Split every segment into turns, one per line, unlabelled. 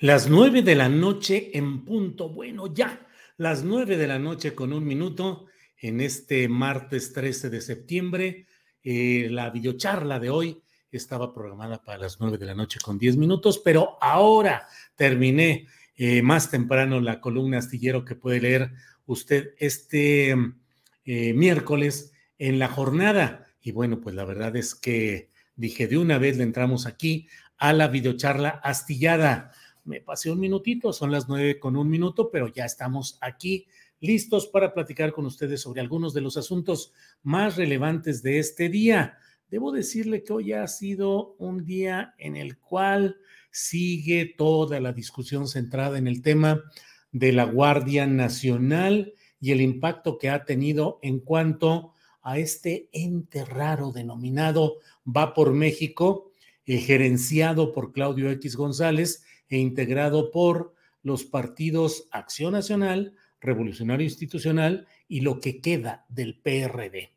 Las nueve de la noche en punto. Bueno, ya, las nueve de la noche con un minuto en este martes 13 de septiembre. Eh, la videocharla de hoy estaba programada para las nueve de la noche con diez minutos, pero ahora terminé eh, más temprano la columna astillero que puede leer usted este eh, miércoles en la jornada. Y bueno, pues la verdad es que dije de una vez le entramos aquí a la videocharla astillada me pasé un minutito, son las nueve con un minuto, pero ya estamos aquí listos para platicar con ustedes sobre algunos de los asuntos más relevantes de este día. Debo decirle que hoy ha sido un día en el cual sigue toda la discusión centrada en el tema de la Guardia Nacional y el impacto que ha tenido en cuanto a este ente raro denominado Va por México, eh, gerenciado por Claudio X González, e integrado por los partidos Acción Nacional, Revolucionario Institucional y lo que queda del PRD.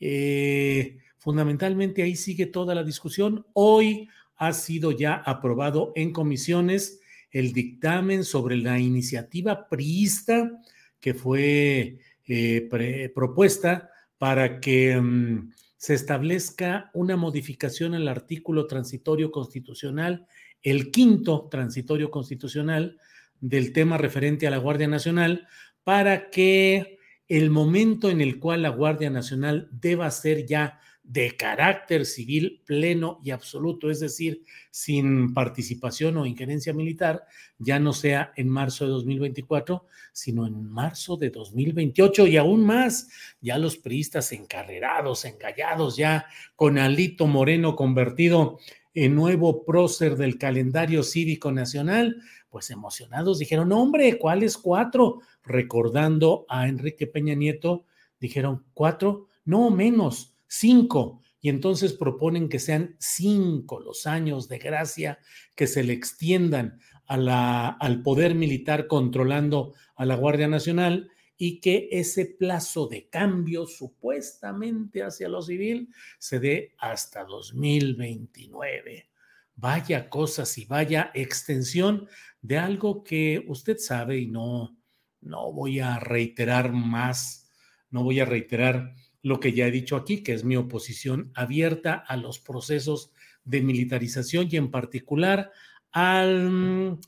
Eh, fundamentalmente ahí sigue toda la discusión. Hoy ha sido ya aprobado en comisiones el dictamen sobre la iniciativa priista que fue eh, propuesta para que mm, se establezca una modificación al artículo transitorio constitucional el quinto transitorio constitucional del tema referente a la Guardia Nacional para que el momento en el cual la Guardia Nacional deba ser ya de carácter civil pleno y absoluto, es decir, sin participación o injerencia militar, ya no sea en marzo de 2024, sino en marzo de 2028 y aún más, ya los priistas encarrerados, engallados, ya con Alito Moreno convertido el nuevo prócer del calendario cívico nacional, pues emocionados dijeron, hombre, ¿cuáles cuatro? Recordando a Enrique Peña Nieto, dijeron, ¿cuatro? No, menos, cinco. Y entonces proponen que sean cinco los años de gracia que se le extiendan al poder militar controlando a la Guardia Nacional y que ese plazo de cambio supuestamente hacia lo civil se dé hasta 2029. Vaya cosas y vaya extensión de algo que usted sabe y no, no voy a reiterar más, no voy a reiterar lo que ya he dicho aquí, que es mi oposición abierta a los procesos de militarización y en particular al,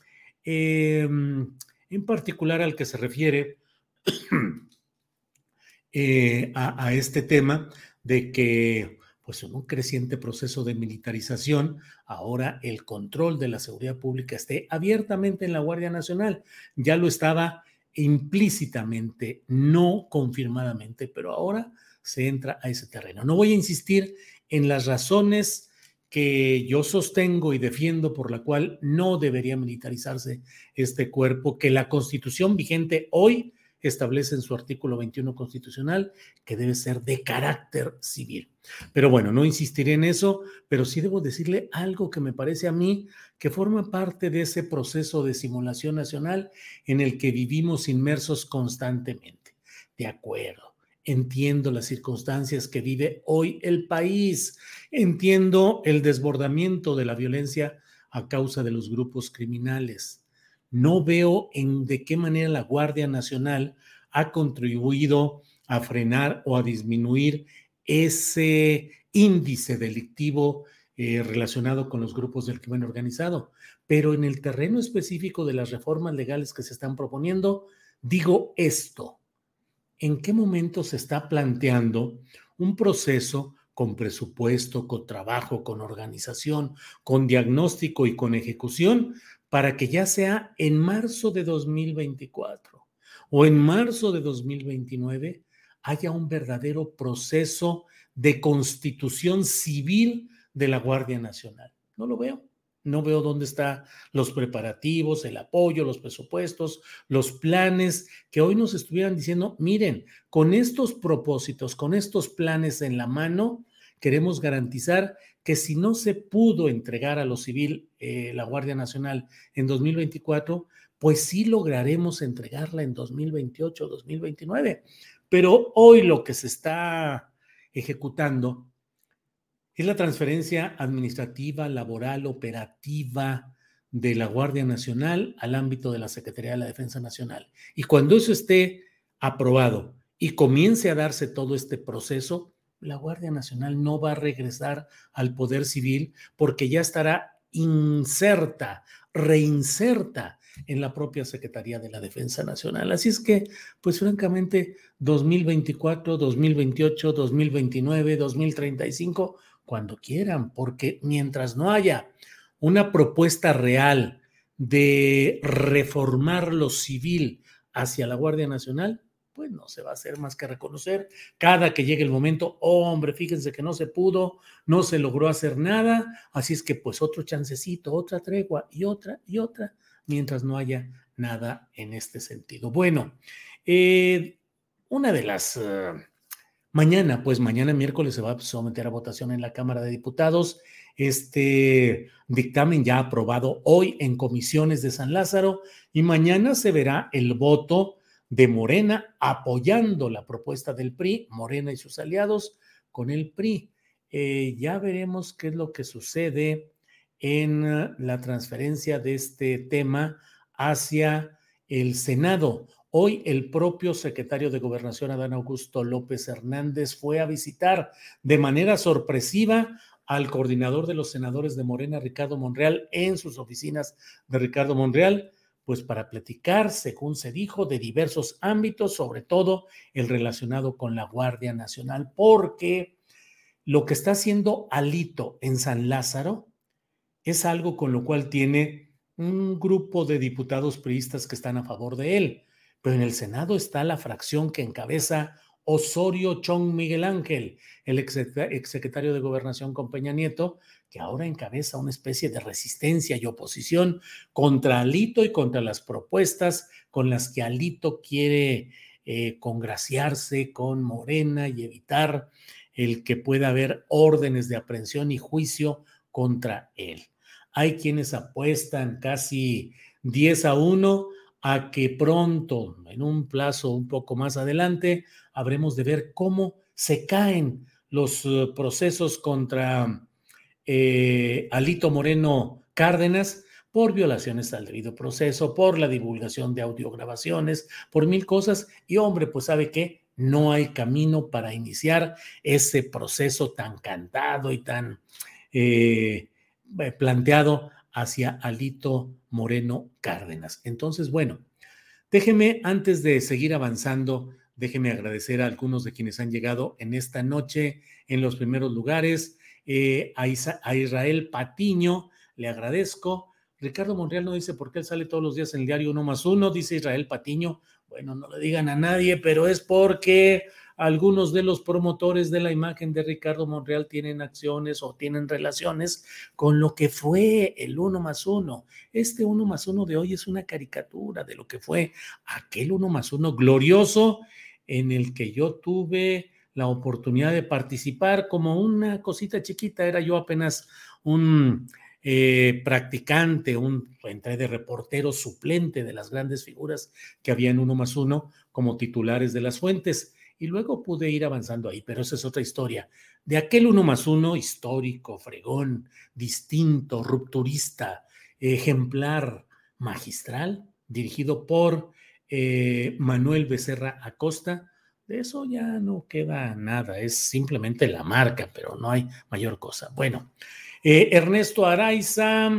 em, en particular al que se refiere Eh, a, este tema de que, pues en un creciente proceso de militarización, ahora el control de la seguridad pública esté abiertamente en la Guardia Nacional. Ya lo estaba implícitamente, no confirmadamente, pero ahora se entra a ese terreno. No voy a insistir en las razones que yo sostengo y defiendo por la cual no debería militarizarse este cuerpo, que la constitución vigente hoy establece en su artículo 21 constitucional que debe ser de carácter civil. Pero bueno, no insistiré en eso, pero sí debo decirle algo que me parece a mí que forma parte de ese proceso de simulación nacional en el que vivimos inmersos constantemente. De acuerdo, entiendo las circunstancias que vive hoy el país, entiendo el desbordamiento de la violencia a causa de los grupos criminales. No veo en de qué manera la Guardia Nacional ha contribuido a frenar o a disminuir ese índice delictivo eh, relacionado con los grupos del crimen organizado. Pero en el terreno específico de las reformas legales que se están proponiendo, digo esto. ¿En qué momento se está planteando un proceso con presupuesto, con trabajo, con organización, con diagnóstico y con ejecución para que ya sea en marzo de 2024 o en marzo de 2029 haya un verdadero proceso de constitución civil de la Guardia Nacional. No lo veo. No veo dónde están los preparativos, el apoyo, los presupuestos, los planes que hoy nos estuvieran diciendo, miren, con estos propósitos, con estos planes en la mano, queremos garantizar que si no se pudo entregar a lo civil eh, la Guardia Nacional en 2024, pues sí lograremos entregarla en 2028, 2029. Pero hoy lo que se está ejecutando es la transferencia administrativa, laboral, operativa de la Guardia Nacional al ámbito de la Secretaría de la Defensa Nacional. Y cuando eso esté aprobado y comience a darse todo este proceso, la Guardia Nacional no va a regresar al poder civil porque ya estará inserta, reinserta en la propia Secretaría de la Defensa Nacional. Así es que, pues francamente, 2024, 2028, 2029, 2035, cuando quieran, porque mientras no haya una propuesta real de reformar lo civil hacia la Guardia Nacional, pues no se va a hacer más que reconocer cada que llegue el momento, oh, hombre, fíjense que no se pudo, no se logró hacer nada, así es que pues otro chancecito, otra tregua y otra y otra, mientras no haya nada en este sentido. Bueno, eh, una de las... Eh, mañana, pues mañana miércoles se va a someter a votación en la Cámara de Diputados este dictamen ya aprobado hoy en comisiones de San Lázaro y mañana se verá el voto de Morena apoyando la propuesta del PRI, Morena y sus aliados con el PRI. Eh, ya veremos qué es lo que sucede en la transferencia de este tema hacia el Senado. Hoy el propio secretario de Gobernación, Adán Augusto López Hernández, fue a visitar de manera sorpresiva al coordinador de los senadores de Morena, Ricardo Monreal, en sus oficinas de Ricardo Monreal pues para platicar, según se dijo, de diversos ámbitos, sobre todo el relacionado con la Guardia Nacional, porque lo que está haciendo Alito en San Lázaro es algo con lo cual tiene un grupo de diputados priistas que están a favor de él, pero en el Senado está la fracción que encabeza Osorio Chong Miguel Ángel, el exsecretario de Gobernación con Peña Nieto, que ahora encabeza una especie de resistencia y oposición contra Alito y contra las propuestas con las que Alito quiere eh, congraciarse con Morena y evitar el que pueda haber órdenes de aprehensión y juicio contra él. Hay quienes apuestan casi 10 a 1 a que pronto, en un plazo un poco más adelante, habremos de ver cómo se caen los eh, procesos contra eh, Alito Moreno Cárdenas por violaciones al debido proceso, por la divulgación de audiograbaciones, por mil cosas. Y hombre, pues sabe que no hay camino para iniciar ese proceso tan cantado y tan eh, planteado hacia Alito Moreno Cárdenas. Entonces, bueno, déjeme, antes de seguir avanzando, déjeme agradecer a algunos de quienes han llegado en esta noche en los primeros lugares. Eh, a, Israel Patiño, le agradezco. Ricardo Monreal no dice por qué él sale todos los días en el diario uno más uno, dice Israel Patiño. Bueno, no le digan a nadie, pero es porque algunos de los promotores de la imagen de Ricardo Monreal tienen acciones o tienen relaciones con lo que fue el uno más uno. Este uno más uno de hoy es una caricatura de lo que fue aquel uno más uno glorioso en el que yo tuve la oportunidad de participar como una cosita chiquita. Era yo apenas un eh, practicante, un entré de reportero suplente de las grandes figuras que había en uno más uno como titulares de las fuentes y luego pude ir avanzando ahí, pero esa es otra historia. De aquel uno más uno histórico, fregón, distinto, rupturista, ejemplar, magistral, dirigido por eh, Manuel Becerra Acosta, de eso ya no queda nada, es simplemente la marca, pero no hay mayor cosa. Bueno, eh, Ernesto Araiza,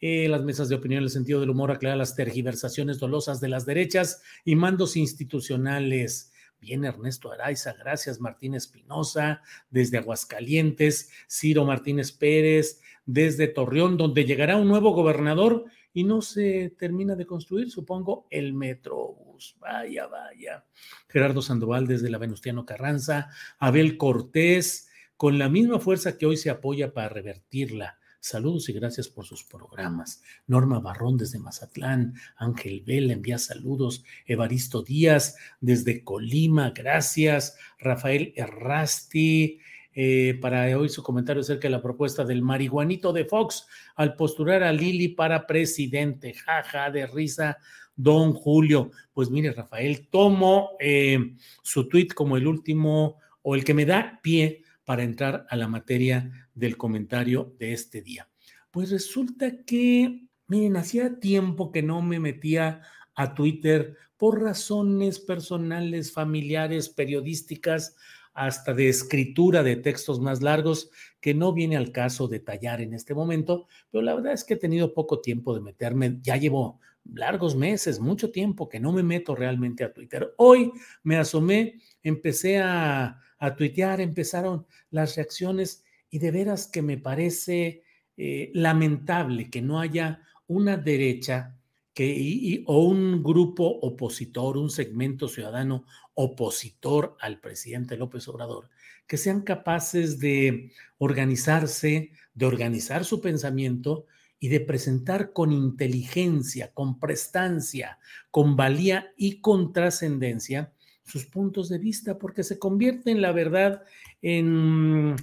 eh, las mesas de opinión el sentido del humor aclara las tergiversaciones dolosas de las derechas y mandos institucionales. Bien, Ernesto Araiza, gracias Martín Espinosa, desde Aguascalientes, Ciro Martínez Pérez, desde Torreón, donde llegará un nuevo gobernador y no se termina de construir, supongo, el Metrobús. Vaya, vaya. Gerardo Sandoval desde la Venustiano Carranza, Abel Cortés, con la misma fuerza que hoy se apoya para revertirla. Saludos y gracias por sus programas. Norma Barrón desde Mazatlán, Ángel Vela envía saludos, Evaristo Díaz desde Colima, gracias, Rafael Errasti, eh, para hoy su comentario acerca de la propuesta del marihuanito de Fox al postular a Lili para presidente. Jaja, de risa, don Julio. Pues mire, Rafael, tomo eh, su tweet como el último o el que me da pie para entrar a la materia del comentario de este día. Pues resulta que, miren, hacía tiempo que no me metía a Twitter por razones personales, familiares, periodísticas, hasta de escritura de textos más largos que no viene al caso detallar en este momento, pero la verdad es que he tenido poco tiempo de meterme, ya llevo largos meses, mucho tiempo que no me meto realmente a Twitter. Hoy me asomé, empecé a, a tuitear, empezaron las reacciones y de veras que me parece eh, lamentable que no haya una derecha que, o un grupo opositor, un segmento ciudadano opositor al presidente López Obrador, que sean capaces de organizarse, de organizar su pensamiento y de presentar con inteligencia, con prestancia, con valía y con trascendencia sus puntos de vista, porque se convierte en la verdad en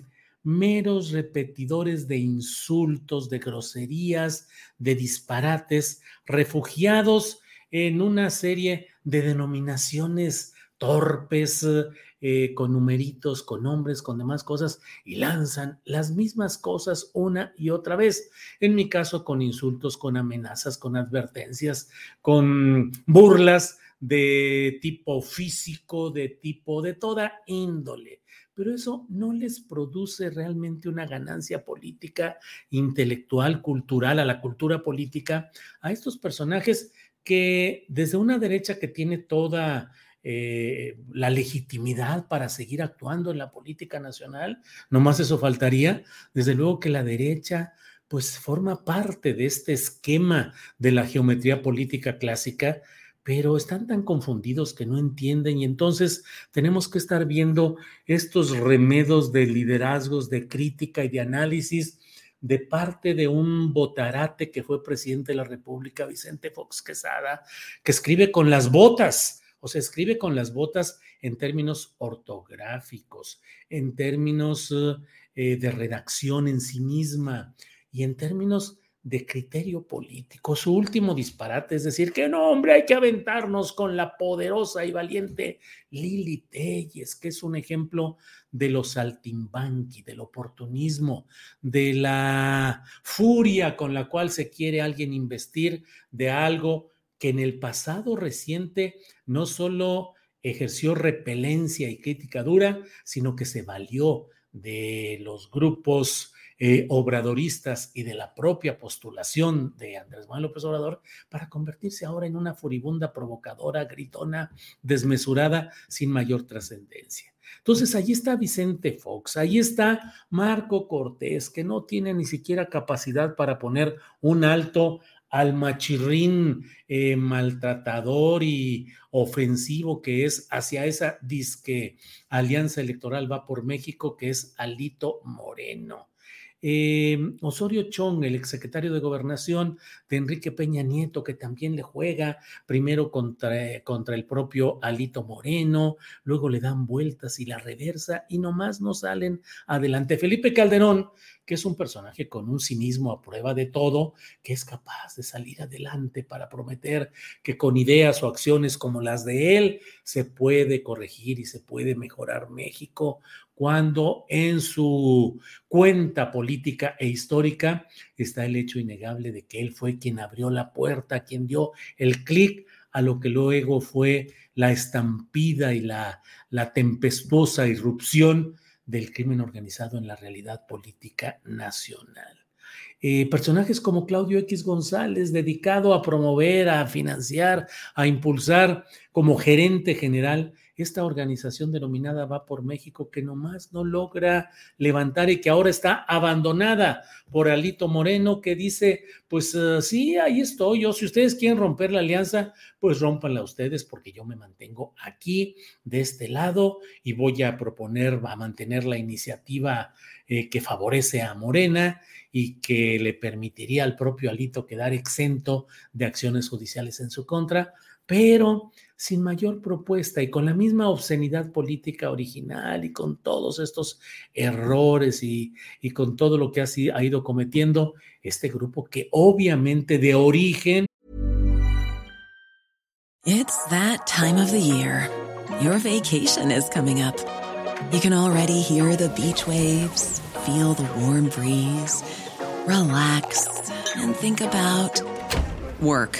meros repetidores de insultos, de groserías, de disparates, refugiados en una serie de denominaciones torpes, eh, con numeritos, con nombres, con demás cosas, y lanzan las mismas cosas una y otra vez. En mi caso, con insultos, con amenazas, con advertencias, con burlas de tipo físico, de tipo de toda índole pero eso no les produce realmente una ganancia política, intelectual, cultural, a la cultura política, a estos personajes que desde una derecha que tiene toda eh, la legitimidad para seguir actuando en la política nacional, nomás eso faltaría, desde luego que la derecha pues forma parte de este esquema de la geometría política clásica pero están tan confundidos que no entienden y entonces tenemos que estar viendo estos remedos de liderazgos, de crítica y de análisis de parte de un botarate que fue presidente de la República, Vicente Fox Quesada, que escribe con las botas, o sea, escribe con las botas en términos ortográficos, en términos eh, de redacción en sí misma y en términos de criterio político. Su último disparate es decir que no, hombre, hay que aventarnos con la poderosa y valiente Lili Telles, que es un ejemplo de los saltimbanqui, del oportunismo, de la furia con la cual se quiere alguien investir de algo que en el pasado reciente no solo ejerció repelencia y crítica dura, sino que se valió de los grupos eh, obradoristas y de la propia postulación de Andrés Manuel López Obrador para convertirse ahora en una furibunda, provocadora, gritona, desmesurada, sin mayor trascendencia. Entonces, allí está Vicente Fox, ahí está Marco Cortés, que no tiene ni siquiera capacidad para poner un alto al machirrín eh, maltratador y ofensivo que es hacia esa disque alianza electoral va por México, que es Alito Moreno. Eh, Osorio Chong, el exsecretario de Gobernación de Enrique Peña Nieto, que también le juega primero contra, contra el propio Alito Moreno, luego le dan vueltas y la reversa y nomás no salen adelante. Felipe Calderón, que es un personaje con un cinismo a prueba de todo, que es capaz de salir adelante para prometer que con ideas o acciones como las de él se puede corregir y se puede mejorar México, cuando en su cuenta política e histórica está el hecho innegable de que él fue quien abrió la puerta, quien dio el clic a lo que luego fue la estampida y la, tempestuosa irrupción del crimen organizado en la realidad política nacional. Eh, personajes como Claudio X González, dedicado a promover, a financiar, a impulsar como gerente general esta organización denominada Va por México, que nomás no logra levantar y que ahora está abandonada por Alito Moreno, que dice, pues uh, sí, ahí estoy yo, si ustedes quieren romper la alianza, pues rómpanla ustedes, porque yo me mantengo aquí, de este lado, y voy a proponer, a mantener la iniciativa eh, que favorece a Morena y que le permitiría al propio Alito quedar exento de acciones judiciales en su contra, pero sin mayor propuesta y con la misma obscenidad política original y con todos estos errores y, con todo lo que ha, ha ido cometiendo este grupo que obviamente de origen.
It's that time of the year. Your vacation is coming up. You can already hear the beach waves, feel the warm breeze, relax and think about work.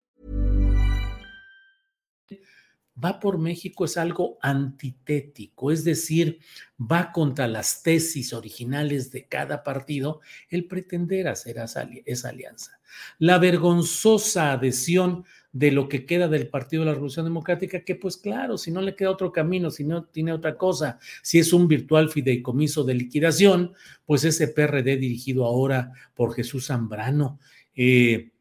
Va por México es algo antitético, es decir, va contra las tesis originales de cada partido el pretender hacer esa alianza. La vergonzosa adhesión de lo que queda del Partido de la Revolución Democrática, que pues claro, si no le queda otro camino, si no tiene otra cosa, si es un virtual fideicomiso de liquidación, pues ese PRD dirigido ahora por Jesús Zambrano. Eh,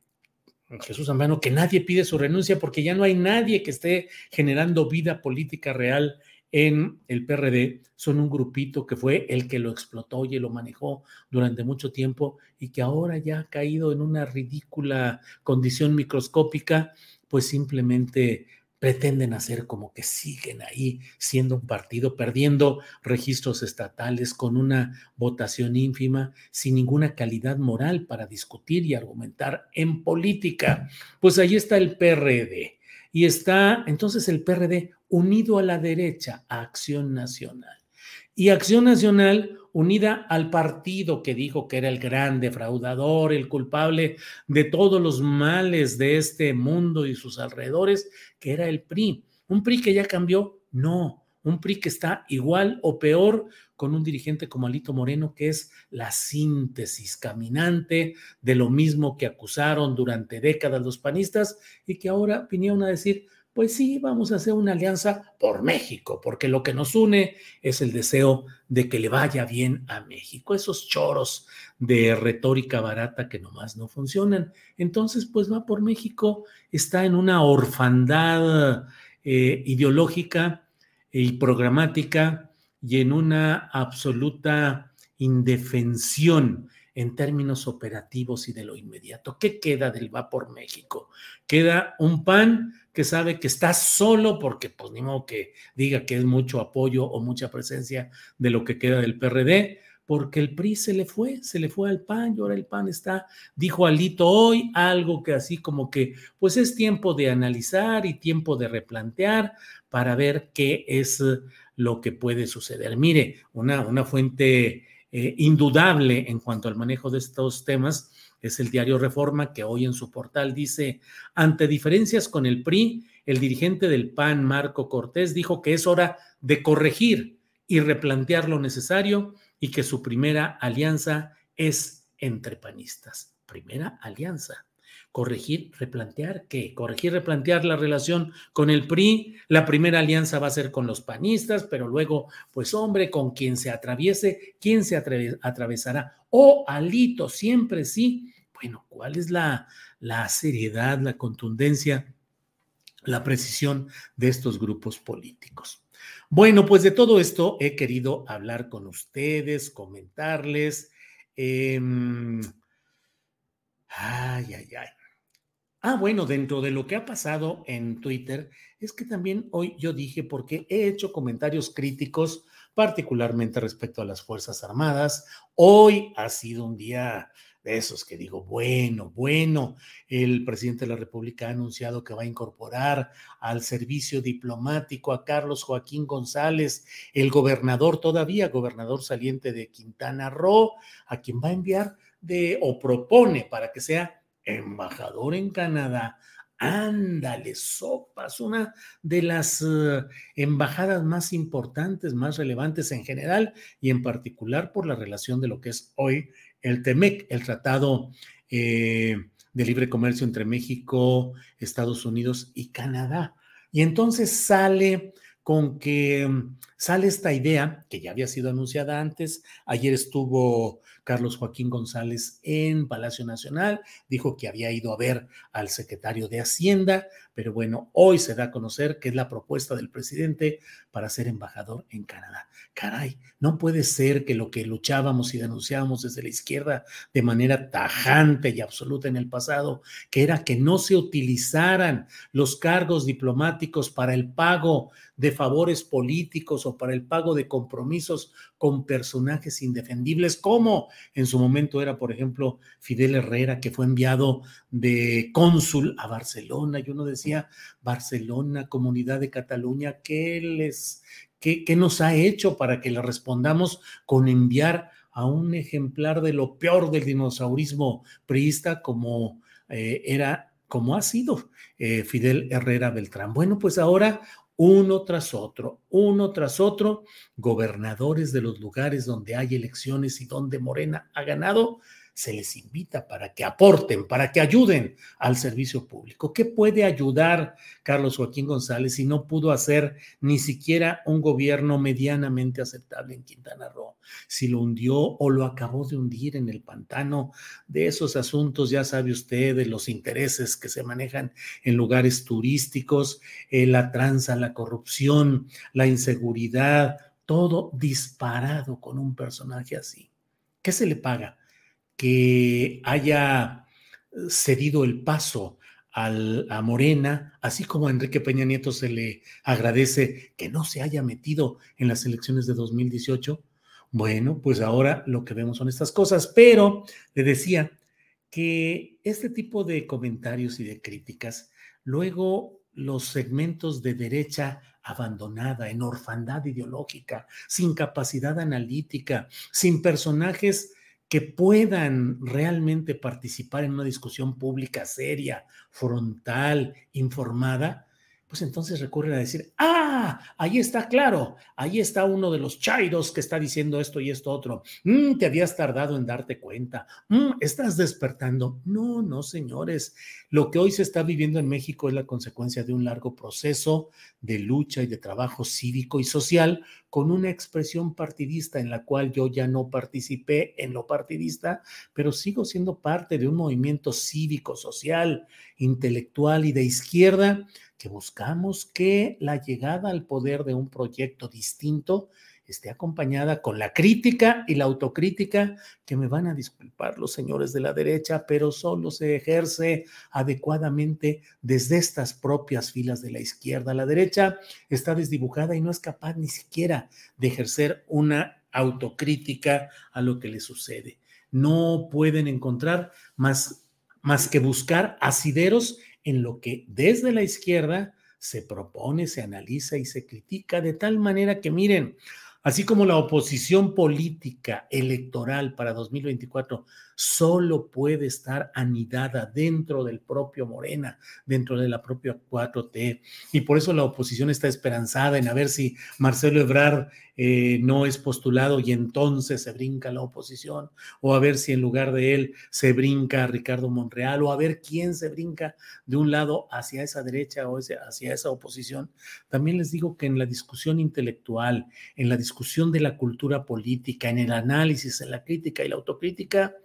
Jesús Zambrano, que nadie pide su renuncia porque ya no hay nadie que esté generando vida política real en el PRD. Son un grupito que fue el que lo explotó y lo manejó durante mucho tiempo y que ahora ya ha caído en una ridícula condición microscópica, pues simplemente pretenden hacer como que siguen ahí siendo un partido, perdiendo registros estatales con una votación ínfima, sin ninguna calidad moral para discutir y argumentar en política. Pues ahí está el PRD. Y está entonces el PRD unido a la derecha, a Acción Nacional. Y Acción Nacional unida al partido que dijo que era el gran defraudador, el culpable de todos los males de este mundo y sus alrededores, que era el PRI. Un PRI que ya cambió, no, un PRI que está igual o peor con un dirigente como Alito Moreno, que es la síntesis caminante de lo mismo que acusaron durante décadas los panistas y que ahora vinieron a decir, pues sí, vamos a hacer una alianza por México, porque lo que nos une es el deseo de que le vaya bien a México, esos choros de retórica barata que nomás no funcionan. Entonces, pues va por México, está en una orfandad eh, ideológica y programática y en una absoluta indefensión en términos operativos y de lo inmediato. ¿Qué queda del Va por México? Queda un PAN que sabe que está solo porque pues ni modo que diga que es mucho apoyo o mucha presencia de lo que queda del PRD, porque el PRI se le fue, se le fue al PAN y ahora el PAN está, dijo Alito hoy algo que así como que pues es tiempo de analizar y tiempo de replantear para ver qué es lo que puede suceder. Mire, una, una fuente eh, indudable en cuanto al manejo de estos temas es el diario Reforma, que hoy en su portal dice, ante diferencias con el PRI, el dirigente del PAN, Marco Cortés, dijo que es hora de corregir y replantear lo necesario y que su primera alianza es entre panistas. Primera alianza corregir, replantear, ¿qué? Corregir, replantear la relación con el PRI. La primera alianza va a ser con los panistas, pero luego, pues hombre, con quien se atraviese, ¿quién se atravesará? O Alito, siempre sí. Bueno, ¿cuál es la, la seriedad, la contundencia, la precisión de estos grupos políticos? Bueno, pues de todo esto he querido hablar con ustedes, comentarles. Em, ay, ay, ay. Ah, bueno, dentro de lo que ha pasado en Twitter, es que también hoy yo dije, porque he hecho comentarios críticos, particularmente respecto a las Fuerzas Armadas, hoy ha sido un día de esos que digo, bueno, bueno, el presidente de la República ha anunciado que va a incorporar al servicio diplomático a Carlos Joaquín González, el gobernador todavía, gobernador saliente de Quintana Roo, a quien va a enviar de o propone para que sea embajador en Canadá. Ándale, sopas, una de las eh, embajadas más importantes, más relevantes en general y en particular por la relación de lo que es hoy el TEMEC, el Tratado eh, de Libre Comercio entre México, Estados Unidos y Canadá. Y entonces sale con que mm, sale esta idea que ya había sido anunciada antes. Ayer estuvo Carlos Joaquín González en Palacio Nacional, dijo que había ido a ver al secretario de Hacienda, pero bueno, hoy se da a conocer que es la propuesta del presidente para ser embajador en Canadá. Caray, no puede ser que lo que luchábamos y denunciábamos desde la izquierda de manera tajante y absoluta en el pasado, que era que no se utilizaran los cargos diplomáticos para el pago de favores políticos o para el pago de compromisos con personajes indefendibles, como en su momento era, por ejemplo, Fidel Herrera, que fue enviado de cónsul a Barcelona, y uno decía, Barcelona, comunidad de Cataluña, ¿qué les, qué, nos ha hecho para que le respondamos con enviar a un ejemplar de lo peor del dinosaurismo priista como eh, era como ha sido eh, Fidel Herrera Beltrán. Bueno, pues ahora uno tras otro, uno tras otro, gobernadores de los lugares donde hay elecciones y donde Morena ha ganado, se les invita para que aporten, para que ayuden al servicio público. ¿Qué puede ayudar Carlos Joaquín González si no pudo hacer ni siquiera un gobierno medianamente aceptable en Quintana Roo? Si lo hundió o lo acabó de hundir en el pantano de esos asuntos, ya sabe usted, de los intereses que se manejan en lugares turísticos, eh, la tranza, la corrupción, la inseguridad, todo disparado con un personaje así. ¿Qué se le paga? Que haya cedido el paso al, a Morena, así como a Enrique Peña Nieto se le agradece que no se haya metido en las elecciones de 2018. Bueno, pues ahora lo que vemos son estas cosas, pero le decía que este tipo de comentarios y de críticas, luego los segmentos de derecha abandonada, en orfandad ideológica, sin capacidad analítica, sin personajes que puedan realmente participar en una discusión pública seria, frontal, informada, pues entonces recurren a decir, ah, ahí está claro, ahí está uno de los chairos que está diciendo esto y esto otro. Mm, te habías tardado en darte cuenta. Mm, estás despertando. No, no, señores. Lo que hoy se está viviendo en México es la consecuencia de un largo proceso de lucha y de trabajo cívico y social con una expresión partidista en la cual yo ya no participé en lo partidista, pero sigo siendo parte de un movimiento cívico, social, intelectual y de izquierda que buscamos que la llegada al poder de un proyecto distinto esté acompañada con la crítica y la autocrítica que me van a disculpar los señores de la derecha, pero solo se ejerce adecuadamente desde estas propias filas de la izquierda. La derecha está desdibujada y no es capaz ni siquiera de ejercer una autocrítica a lo que le sucede. No pueden encontrar más, más que buscar asideros en lo que desde la izquierda se propone, se analiza y se critica de tal manera que miren, así como la oposición política electoral para 2024 solo puede estar anidada dentro del propio Morena, dentro de la propia 4T. Y por eso la oposición está esperanzada en a ver si Marcelo Ebrard eh, no es postulado y entonces se brinca la oposición, o a ver si en lugar de él se brinca Ricardo Monreal, o a ver quién se brinca de un lado hacia esa derecha o hacia esa oposición. También les digo que en la discusión intelectual, en la discusión de la cultura política, en el análisis, en la crítica y la autocrítica,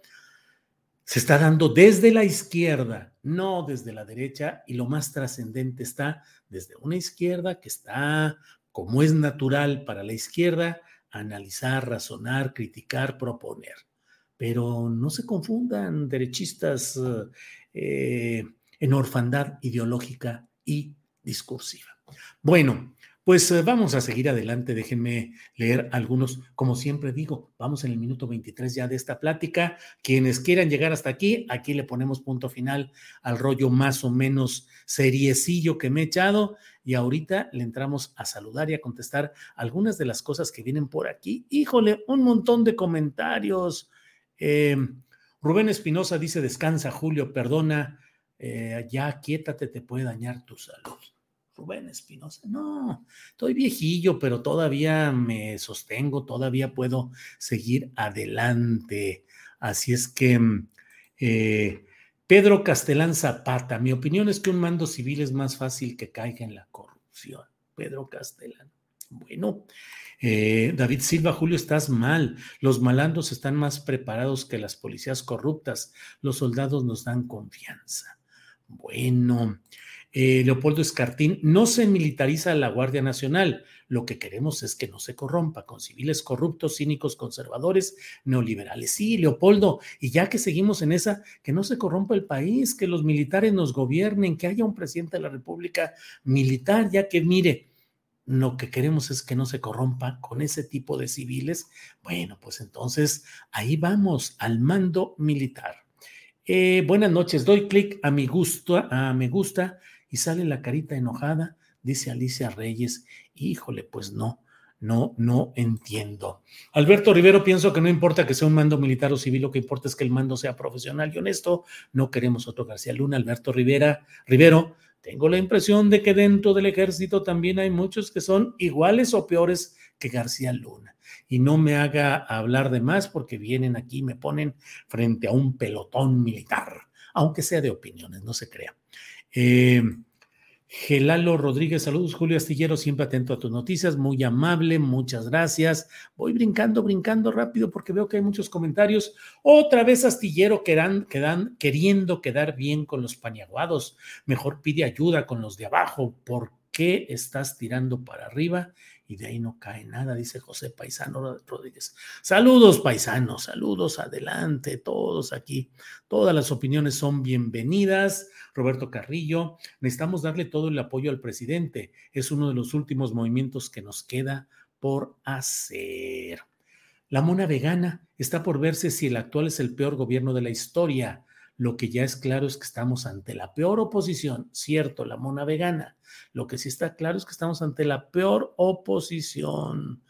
se está dando desde la izquierda, no desde la derecha, y lo más trascendente está desde una izquierda que está, como es natural para la izquierda, analizar, razonar, criticar, proponer. Pero no se confundan derechistas eh, en orfandad ideológica y discursiva. Bueno, pues eh, vamos a seguir adelante, déjenme leer algunos, como siempre digo, vamos en el minuto 23 ya de esta plática. Quienes quieran llegar hasta aquí, aquí le ponemos punto final al rollo más o menos seriecillo que me he echado y ahorita le entramos a saludar y a contestar algunas de las cosas que vienen por aquí. Híjole, un montón de comentarios. Em, Rubén Espinosa dice, descansa Julio, perdona, eh, ya quiétate, te puede dañar tu salud. Rubén Espinosa, no, estoy viejillo, pero todavía me sostengo, todavía puedo seguir adelante. Así es que, mm, eh, Pedro Castelán Zapata, mi opinión es que un mando civil es más fácil que caiga en la corrupción. Pedro Castelán. Bueno, eh, David Silva, Julio, estás mal. Los malandros están más preparados que las policías corruptas. Los soldados nos dan confianza. Bueno, eh, Leopoldo Escartín, no se militariza la Guardia Nacional. Lo que queremos es que no se corrompa con civiles corruptos, cínicos, conservadores, neoliberales. Sí, Leopoldo, y ya que seguimos en esa, que no se corrompa el país, que los militares nos gobiernen, que haya un presidente de la República militar, ya que mire, lo que queremos es que no se corrompa con ese tipo de civiles. Bueno, pues entonces ahí vamos al mando militar. Eh, buenas noches, doy clic a mi gusto, a me gusta y sale la carita enojada, dice Alicia Reyes, híjole, pues no, no, no entiendo. Alberto Rivero, pienso que no importa que sea un mando militar o civil, lo que importa es que el mando sea profesional y honesto. No queremos otro García Luna. Alberto Rivera, Rivero, tengo la impresión de que dentro del ejército también hay muchos que son iguales o peores que García Luna. Y no me haga hablar de más porque vienen aquí y me ponen frente a un pelotón militar, aunque sea de opiniones, no se crea. Eh, Gelalo Rodríguez, saludos, Julio Astillero, siempre atento a tus noticias, muy amable, muchas gracias. Voy brincando, brincando rápido porque veo que hay muchos comentarios. Otra vez Astillero quedan, quedan, queriendo quedar bien con los paniaguados. Mejor pide ayuda con los de abajo. ¿Por qué estás tirando para arriba? Y de ahí no cae nada, dice José Paisano Rodríguez. Saludos, paisanos, saludos, adelante, todos aquí. Todas las opiniones son bienvenidas. Roberto Carrillo, necesitamos darle todo el apoyo al presidente. Es uno de los últimos movimientos que nos queda por hacer. La mona vegana está por verse si el actual es el peor gobierno de la historia. Lo que ya es claro es que estamos ante la peor oposición, cierto, la mona vegana. Lo que sí está claro es que estamos ante la peor oposición.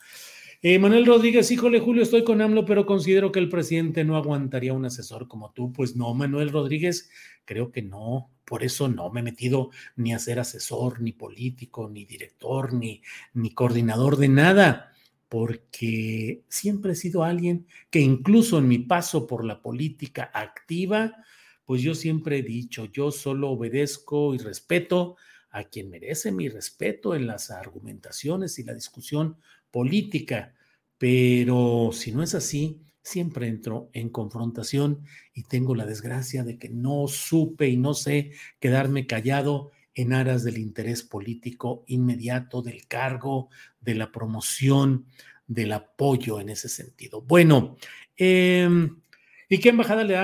Eh, Manuel Rodríguez, híjole, Julio, estoy con AMLO, pero considero que el presidente no aguantaría un asesor como tú. Pues no, Manuel Rodríguez, creo que no. Por eso no me he metido ni a ser asesor, ni político, ni director, ni, ni coordinador de nada porque siempre he sido alguien que incluso en mi paso por la política activa, pues yo siempre he dicho, yo solo obedezco y respeto a quien merece mi respeto en las argumentaciones y la discusión política, pero si no es así, siempre entro en confrontación y tengo la desgracia de que no supe y no sé quedarme callado en aras del interés político inmediato, del cargo, de la promoción, del apoyo en ese sentido. Bueno, eh, ¿Y qué embajada le,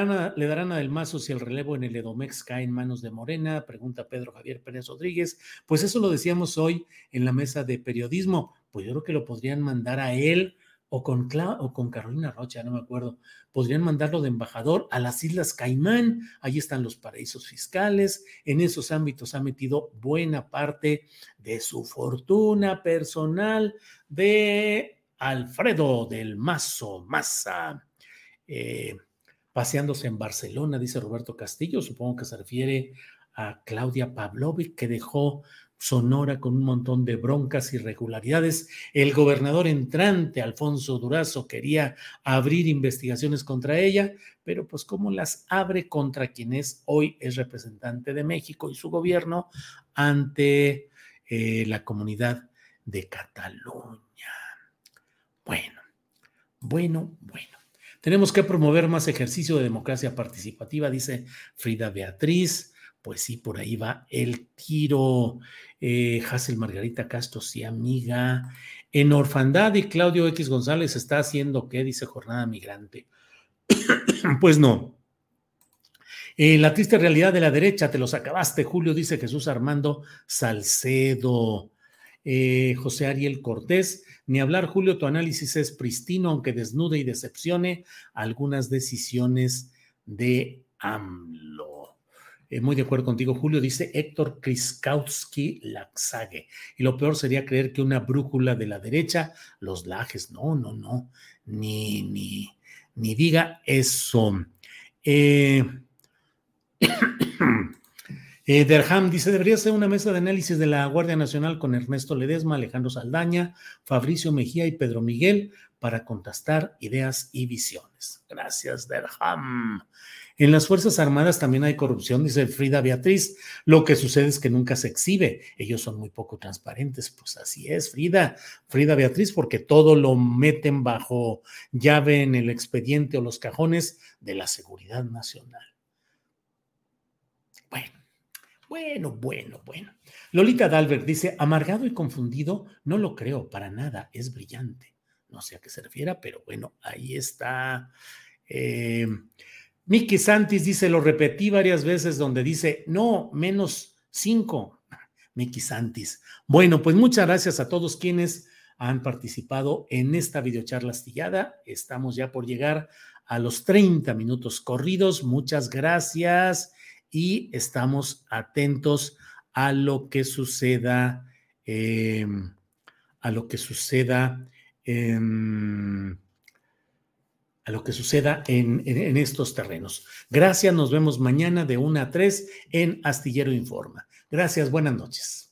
darán a Del Mazo si el relevo en el Edomex cae en manos de Morena? Pregunta Pedro Javier Pérez Rodríguez. Pues eso lo decíamos hoy en la mesa de periodismo. Pues yo creo que lo podrían mandar a él o con, o con Carolina Rocha, no me acuerdo, podrían mandarlo de embajador a las Islas Caimán, ahí están los paraísos fiscales, en esos ámbitos ha metido buena parte de su fortuna personal de Alfredo del Mazo Maza. Eh, paseándose en Barcelona, dice Roberto Castillo, supongo que se refiere a Claudia Pavlovic, que dejó Sonora con un montón de broncas y irregularidades. El gobernador entrante, Alfonso Durazo, quería abrir investigaciones contra ella, pero pues como las abre contra quien es hoy es representante de México y su gobierno ante eh, la comunidad de Cataluña. Bueno, bueno, bueno. Tenemos que promover más ejercicio de democracia participativa, dice Frida Beatriz pues sí, por ahí va el tiro. Eh, Hazel Margarita Castro, sí, amiga. En Orfandad y Claudio X González está haciendo qué, dice Jornada Migrante. pues no. Eh, la triste realidad de la derecha, te los acabaste, Julio, dice Jesús Armando Salcedo. Eh, José Ariel Cortés, ni hablar, Julio, tu análisis es pristino, aunque desnude y decepcione algunas decisiones de AMLO. Eh, muy de acuerdo contigo, Julio, dice Héctor Kriskowski Laxague. Y lo peor sería creer que una brújula de la derecha, los lajes, no, no, no, ni, ni, ni diga eso. Eh, eh, Derham dice, debería ser una mesa de análisis de la Guardia Nacional con Ernesto Ledesma, Alejandro Saldaña, Fabricio Mejía y Pedro Miguel para contrastar ideas y visiones. Gracias, Derham. En las Fuerzas Armadas también hay corrupción, dice Frida Beatriz. Lo que sucede es que nunca se exhibe. Ellos son muy poco transparentes. Pues así es, Frida. Frida Beatriz, porque todo lo meten bajo llave en el expediente o los cajones de la seguridad nacional. Bueno, bueno, bueno, bueno. Lolita Dalbert dice, amargado y confundido, no lo creo para nada, es brillante. No sé a qué se refiera, pero bueno, ahí está. Eh, Miki Santis dice, lo repetí varias veces donde dice, no, menos cinco. Miki Santis. Bueno, pues muchas gracias a todos quienes han participado en esta videocharla astillada. Estamos ya por llegar a los 30 minutos corridos. Muchas gracias y estamos atentos a lo que suceda, eh, a lo que suceda. en a lo que suceda en, estos terrenos. Gracias, nos vemos mañana de 1 a 3 en Astillero Informa. Gracias, buenas noches.